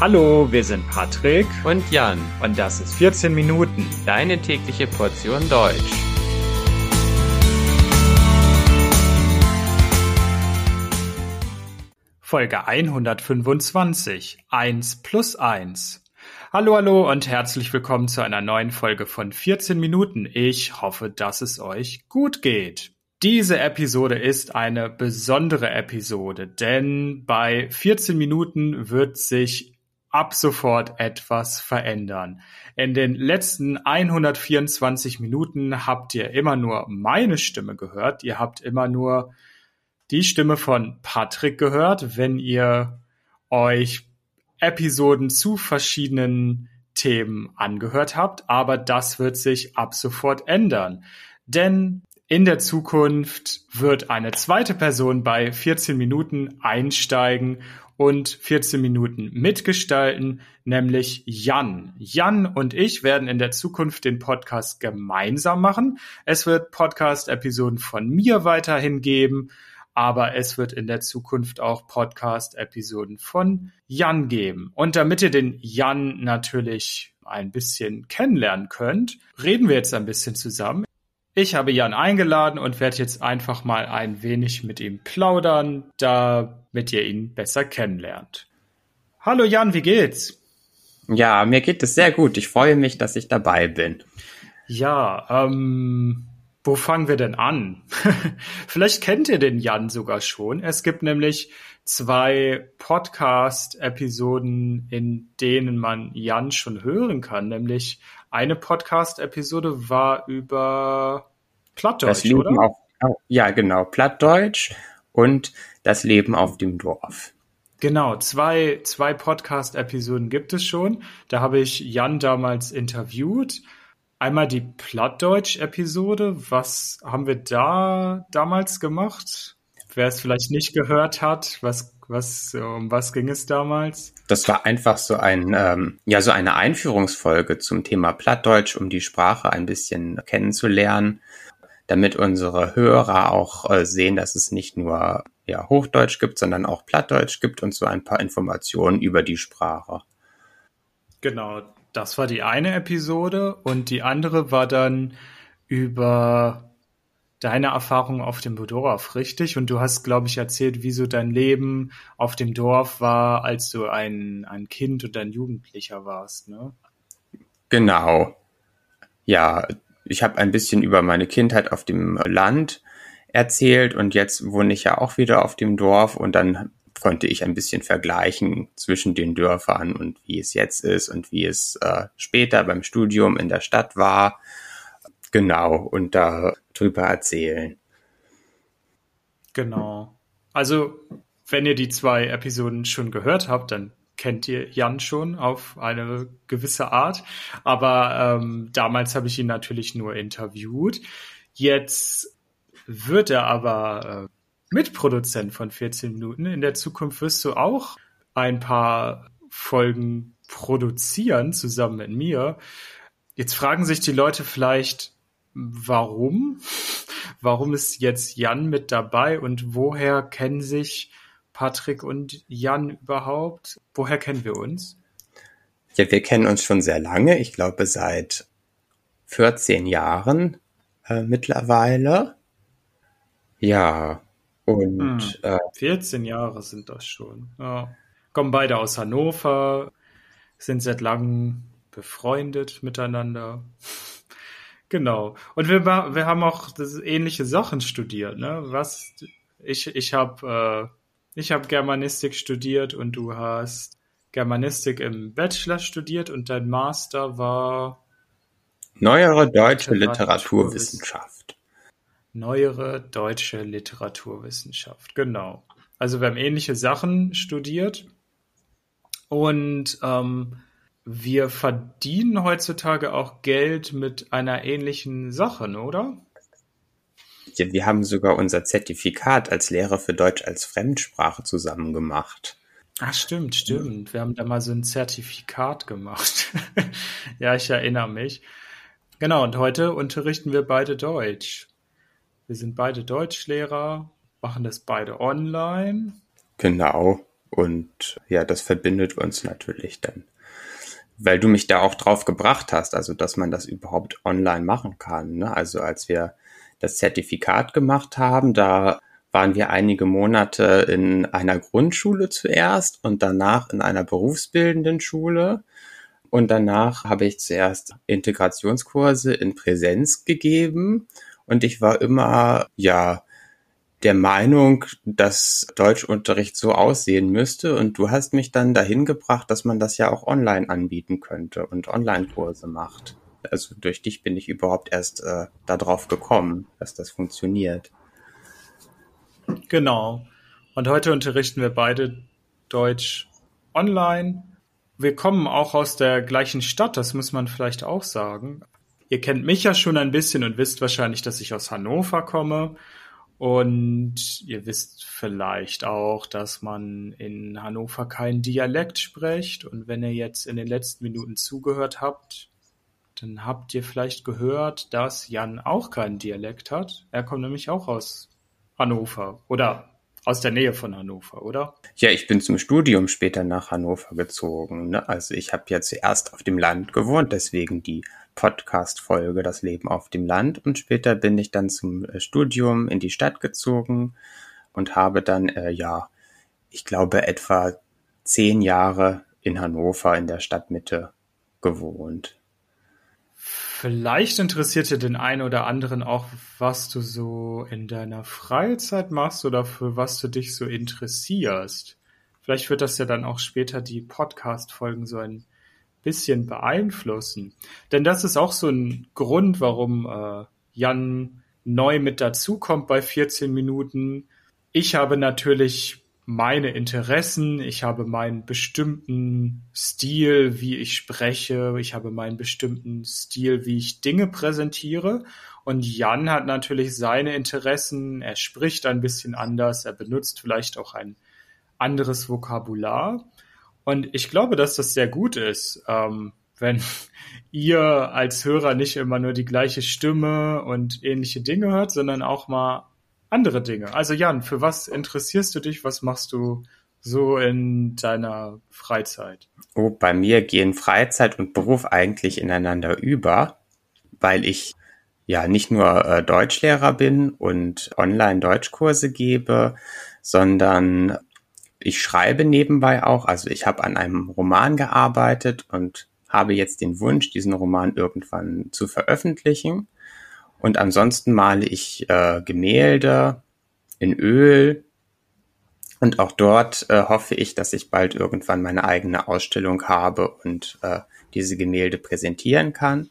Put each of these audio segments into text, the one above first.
Hallo, wir sind Patrick und Jan und das ist 14 Minuten, deine tägliche Portion Deutsch. Folge 125, 1 plus 1. Hallo, hallo und herzlich willkommen zu einer neuen Folge von 14 Minuten. Ich hoffe, dass es euch gut geht. Diese Episode ist eine besondere Episode, denn bei 14 Minuten wird sich ab sofort etwas verändern. In den letzten 124 Minuten habt ihr immer nur meine Stimme gehört. Ihr habt immer nur die Stimme von Patrick gehört, wenn ihr euch Episoden zu verschiedenen Themen angehört habt. Aber das wird sich ab sofort ändern. Denn in der Zukunft wird eine zweite Person bei 14 Minuten einsteigen und 14 Minuten mitgestalten, nämlich Jan. Jan und ich werden in der Zukunft den Podcast gemeinsam machen. Es wird Podcast-Episoden von mir weiterhin geben, aber es wird in der Zukunft auch Podcast-Episoden von Jan geben. Und damit ihr den Jan natürlich ein bisschen kennenlernen könnt, reden wir jetzt ein bisschen zusammen. Ich habe Jan eingeladen und werde jetzt einfach mal ein wenig mit ihm plaudern, damit ihr ihn besser kennenlernt. Hallo Jan, wie geht's? Ja, mir geht es sehr gut. Ich freue mich, dass ich dabei bin. Ja, ähm, wo fangen wir denn an? Vielleicht kennt ihr den Jan sogar schon. Es gibt nämlich zwei Podcast-Episoden, in denen man Jan schon hören kann. Nämlich eine Podcast-Episode war über Plattdeutsch, das Leben oder? Auf, ja, genau, Plattdeutsch und das Leben auf dem Dorf. Genau, zwei, zwei Podcast-Episoden gibt es schon. Da habe ich Jan damals interviewt. Einmal die Plattdeutsch-Episode. Was haben wir da damals gemacht? Wer es vielleicht nicht gehört hat, was, was, um was ging es damals? Das war einfach so ein, ähm, ja, so eine Einführungsfolge zum Thema Plattdeutsch, um die Sprache ein bisschen kennenzulernen damit unsere Hörer auch äh, sehen, dass es nicht nur ja, Hochdeutsch gibt, sondern auch Plattdeutsch gibt und so ein paar Informationen über die Sprache. Genau, das war die eine Episode und die andere war dann über deine Erfahrung auf dem Dorf, richtig? Und du hast, glaube ich, erzählt, wie so dein Leben auf dem Dorf war, als du ein, ein Kind und ein Jugendlicher warst, ne? Genau. Ja, ich habe ein bisschen über meine Kindheit auf dem Land erzählt und jetzt wohne ich ja auch wieder auf dem Dorf und dann konnte ich ein bisschen vergleichen zwischen den Dörfern und wie es jetzt ist und wie es äh, später beim Studium in der Stadt war. Genau, und darüber erzählen. Genau. Also, wenn ihr die zwei Episoden schon gehört habt, dann kennt ihr Jan schon auf eine gewisse Art. Aber ähm, damals habe ich ihn natürlich nur interviewt. Jetzt wird er aber äh, Mitproduzent von 14 Minuten. In der Zukunft wirst du auch ein paar Folgen produzieren zusammen mit mir. Jetzt fragen sich die Leute vielleicht, warum? Warum ist jetzt Jan mit dabei und woher kennen sich Patrick und Jan überhaupt? Woher kennen wir uns? Ja, wir kennen uns schon sehr lange. Ich glaube seit 14 Jahren äh, mittlerweile. Ja, und hm, äh, 14 Jahre sind das schon. Ja. Kommen beide aus Hannover, sind seit langem befreundet miteinander. Genau. Und wir, wir haben auch ähnliche Sachen studiert. Ne? Was ich ich habe äh, ich habe Germanistik studiert und du hast Germanistik im Bachelor studiert und dein Master war Neuere deutsche Literaturwissenschaft. Neuere deutsche Literaturwissenschaft, genau. Also wir haben ähnliche Sachen studiert und ähm, wir verdienen heutzutage auch Geld mit einer ähnlichen Sache, oder? Ja, wir haben sogar unser Zertifikat als Lehrer für Deutsch als Fremdsprache zusammen gemacht. Ach, stimmt, stimmt. Wir haben da mal so ein Zertifikat gemacht. ja, ich erinnere mich. Genau, und heute unterrichten wir beide Deutsch. Wir sind beide Deutschlehrer, machen das beide online. Genau. Und ja, das verbindet uns natürlich dann. Weil du mich da auch drauf gebracht hast, also dass man das überhaupt online machen kann. Ne? Also als wir das Zertifikat gemacht haben, da waren wir einige Monate in einer Grundschule zuerst und danach in einer berufsbildenden Schule. Und danach habe ich zuerst Integrationskurse in Präsenz gegeben. Und ich war immer, ja, der Meinung, dass Deutschunterricht so aussehen müsste. Und du hast mich dann dahin gebracht, dass man das ja auch online anbieten könnte und Online-Kurse macht. Also durch dich bin ich überhaupt erst äh, darauf gekommen, dass das funktioniert. Genau. Und heute unterrichten wir beide Deutsch online. Wir kommen auch aus der gleichen Stadt, das muss man vielleicht auch sagen. Ihr kennt mich ja schon ein bisschen und wisst wahrscheinlich, dass ich aus Hannover komme. Und ihr wisst vielleicht auch, dass man in Hannover keinen Dialekt spricht. Und wenn ihr jetzt in den letzten Minuten zugehört habt, dann habt ihr vielleicht gehört, dass Jan auch keinen Dialekt hat. Er kommt nämlich auch aus Hannover oder aus der Nähe von Hannover, oder? Ja, ich bin zum Studium später nach Hannover gezogen. Ne? Also ich habe ja zuerst auf dem Land gewohnt, deswegen die Podcast-Folge Das Leben auf dem Land. Und später bin ich dann zum äh, Studium in die Stadt gezogen und habe dann, äh, ja, ich glaube, etwa zehn Jahre in Hannover in der Stadtmitte gewohnt. Vielleicht interessiert dir den einen oder anderen auch, was du so in deiner Freizeit machst oder für was du dich so interessierst. Vielleicht wird das ja dann auch später die Podcast-Folgen so ein bisschen beeinflussen. Denn das ist auch so ein Grund, warum äh, Jan neu mit dazukommt bei 14 Minuten. Ich habe natürlich meine Interessen, ich habe meinen bestimmten Stil, wie ich spreche, ich habe meinen bestimmten Stil, wie ich Dinge präsentiere. Und Jan hat natürlich seine Interessen, er spricht ein bisschen anders, er benutzt vielleicht auch ein anderes Vokabular. Und ich glaube, dass das sehr gut ist, ähm, wenn ihr als Hörer nicht immer nur die gleiche Stimme und ähnliche Dinge hört, sondern auch mal andere Dinge. Also Jan, für was interessierst du dich? Was machst du so in deiner Freizeit? Oh, bei mir gehen Freizeit und Beruf eigentlich ineinander über, weil ich ja nicht nur äh, Deutschlehrer bin und online Deutschkurse gebe, sondern ich schreibe nebenbei auch, also ich habe an einem Roman gearbeitet und habe jetzt den Wunsch, diesen Roman irgendwann zu veröffentlichen. Und ansonsten male ich äh, Gemälde in Öl. Und auch dort äh, hoffe ich, dass ich bald irgendwann meine eigene Ausstellung habe und äh, diese Gemälde präsentieren kann.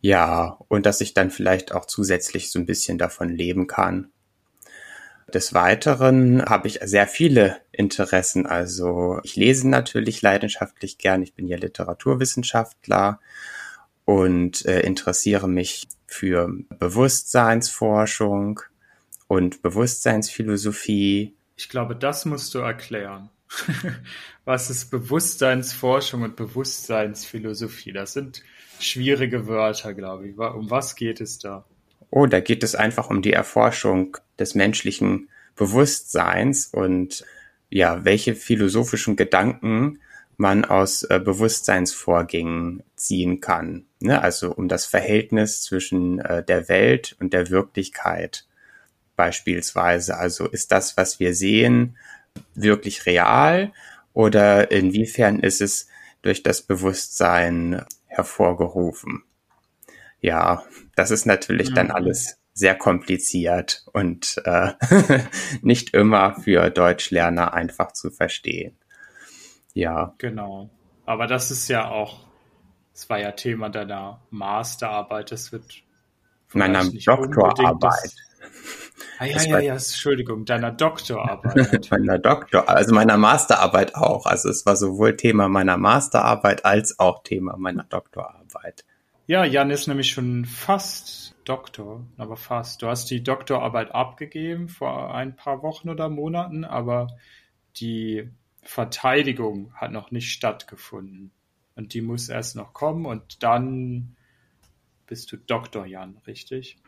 Ja, und dass ich dann vielleicht auch zusätzlich so ein bisschen davon leben kann. Des Weiteren habe ich sehr viele Interessen. Also ich lese natürlich leidenschaftlich gern. Ich bin ja Literaturwissenschaftler und äh, interessiere mich für Bewusstseinsforschung und Bewusstseinsphilosophie. Ich glaube, das musst du erklären. Was ist Bewusstseinsforschung und Bewusstseinsphilosophie? Das sind schwierige Wörter, glaube ich. Um was geht es da? Oh, da geht es einfach um die Erforschung des menschlichen Bewusstseins und ja, welche philosophischen Gedanken man aus äh, Bewusstseinsvorgängen ziehen kann. Ne? Also um das Verhältnis zwischen äh, der Welt und der Wirklichkeit beispielsweise. Also ist das, was wir sehen, wirklich real oder inwiefern ist es durch das Bewusstsein hervorgerufen? Ja, das ist natürlich mhm. dann alles sehr kompliziert und äh, nicht immer für Deutschlerner einfach zu verstehen. Ja. Genau. Aber das ist ja auch, es war ja Thema deiner Masterarbeit, das wird meiner Doktorarbeit. Ah, ja, ja, ja, Entschuldigung, deiner Doktorarbeit. meiner Doktor, also meiner Masterarbeit auch. Also es war sowohl Thema meiner Masterarbeit als auch Thema meiner Doktorarbeit. Ja, Jan ist nämlich schon fast Doktor, aber fast. Du hast die Doktorarbeit abgegeben vor ein paar Wochen oder Monaten, aber die Verteidigung hat noch nicht stattgefunden. Und die muss erst noch kommen und dann bist du Doktor Jan, richtig?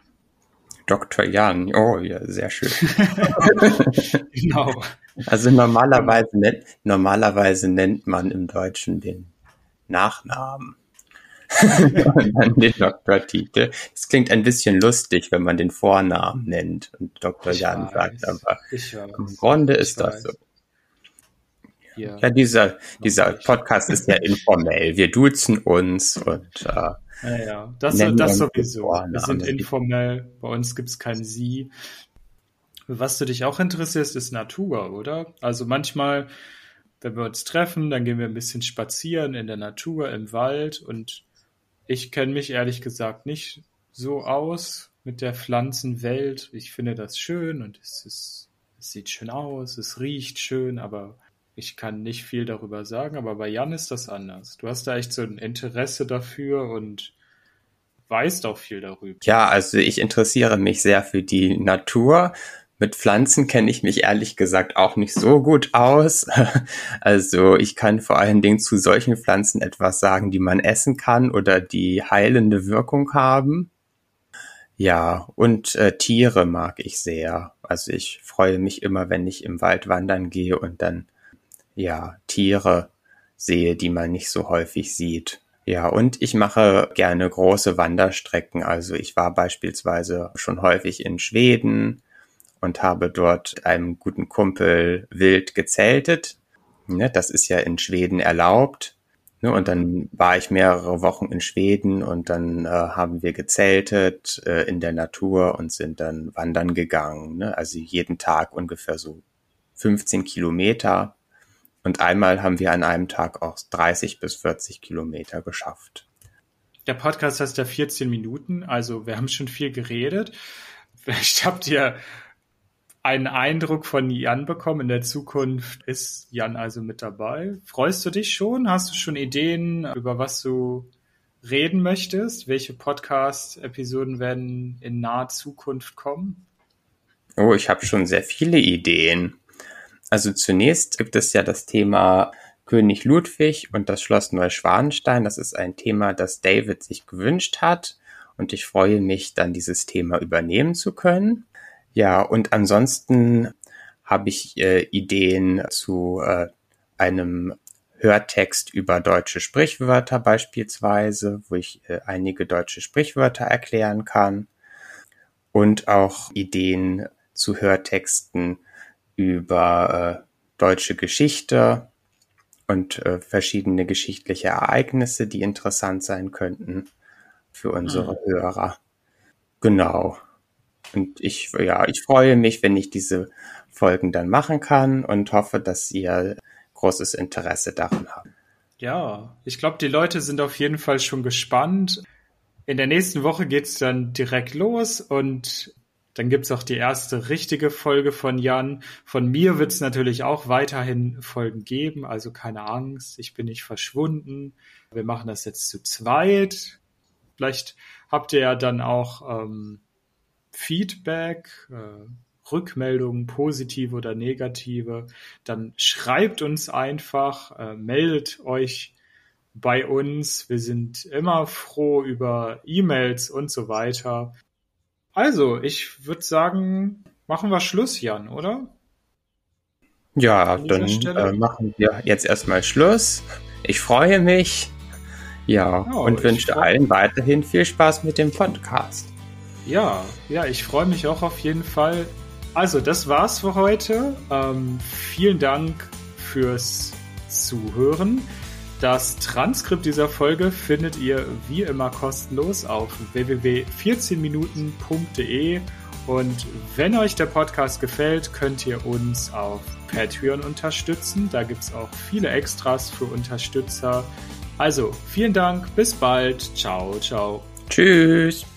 Dr. Jan, oh ja, sehr schön. genau. Also normalerweise nennt, normalerweise nennt man im Deutschen den Nachnamen. Und dann den Doktortitel. Es klingt ein bisschen lustig, wenn man den Vornamen nennt und Dr. Ich Jan weiß, sagt, aber im Grunde ist das so. Ja, ja dieser, dieser Podcast ist ja informell. Wir duzen uns und äh, ja, ja. Das, das sowieso. Wir sind informell. Bei uns gibt's kein Sie. Was du dich auch interessierst, ist Natur, oder? Also manchmal, wenn wir uns treffen, dann gehen wir ein bisschen spazieren in der Natur, im Wald. Und ich kenne mich ehrlich gesagt nicht so aus mit der Pflanzenwelt. Ich finde das schön und es ist, es sieht schön aus, es riecht schön, aber ich kann nicht viel darüber sagen, aber bei Jan ist das anders. Du hast da echt so ein Interesse dafür und weißt auch viel darüber. Ja, also ich interessiere mich sehr für die Natur. Mit Pflanzen kenne ich mich ehrlich gesagt auch nicht so gut aus. Also ich kann vor allen Dingen zu solchen Pflanzen etwas sagen, die man essen kann oder die heilende Wirkung haben. Ja, und äh, Tiere mag ich sehr. Also ich freue mich immer, wenn ich im Wald wandern gehe und dann ja, Tiere sehe, die man nicht so häufig sieht. Ja, und ich mache gerne große Wanderstrecken. Also ich war beispielsweise schon häufig in Schweden und habe dort einem guten Kumpel wild gezeltet. Ne, das ist ja in Schweden erlaubt. Ne, und dann war ich mehrere Wochen in Schweden und dann äh, haben wir gezeltet äh, in der Natur und sind dann wandern gegangen. Ne? Also jeden Tag ungefähr so 15 Kilometer und einmal haben wir an einem Tag auch 30 bis 40 Kilometer geschafft. Der Podcast heißt ja 14 Minuten, also wir haben schon viel geredet. Vielleicht habt ihr einen Eindruck von Jan bekommen. In der Zukunft ist Jan also mit dabei. Freust du dich schon? Hast du schon Ideen, über was du reden möchtest? Welche Podcast-Episoden werden in naher Zukunft kommen? Oh, ich habe schon sehr viele Ideen. Also zunächst gibt es ja das Thema König Ludwig und das Schloss Neuschwanstein. Das ist ein Thema, das David sich gewünscht hat und ich freue mich, dann dieses Thema übernehmen zu können. Ja, und ansonsten habe ich äh, Ideen zu äh, einem Hörtext über deutsche Sprichwörter beispielsweise, wo ich äh, einige deutsche Sprichwörter erklären kann und auch Ideen zu Hörtexten über äh, deutsche Geschichte und äh, verschiedene geschichtliche Ereignisse, die interessant sein könnten für unsere mhm. Hörer. Genau. Und ich, ja, ich freue mich, wenn ich diese Folgen dann machen kann und hoffe, dass ihr großes Interesse daran habt. Ja, ich glaube, die Leute sind auf jeden Fall schon gespannt. In der nächsten Woche geht's dann direkt los und dann gibt's auch die erste richtige Folge von Jan. Von mir wird's natürlich auch weiterhin Folgen geben, also keine Angst, ich bin nicht verschwunden. Wir machen das jetzt zu zweit. Vielleicht habt ihr ja dann auch ähm, Feedback, äh, Rückmeldungen, positive oder negative. Dann schreibt uns einfach, äh, meldet euch bei uns. Wir sind immer froh über E-Mails und so weiter. Also, ich würde sagen, machen wir Schluss, Jan, oder? Ja, dann äh, machen wir jetzt erstmal Schluss. Ich freue mich. Ja, ja und wünsche allen weiterhin viel Spaß mit dem Podcast. Ja, ja, ich freue mich auch auf jeden Fall. Also, das war's für heute. Ähm, vielen Dank fürs Zuhören. Das Transkript dieser Folge findet ihr wie immer kostenlos auf www.14minuten.de und wenn euch der Podcast gefällt, könnt ihr uns auf Patreon unterstützen. Da gibt es auch viele Extras für Unterstützer. Also vielen Dank, bis bald, ciao, ciao. Tschüss.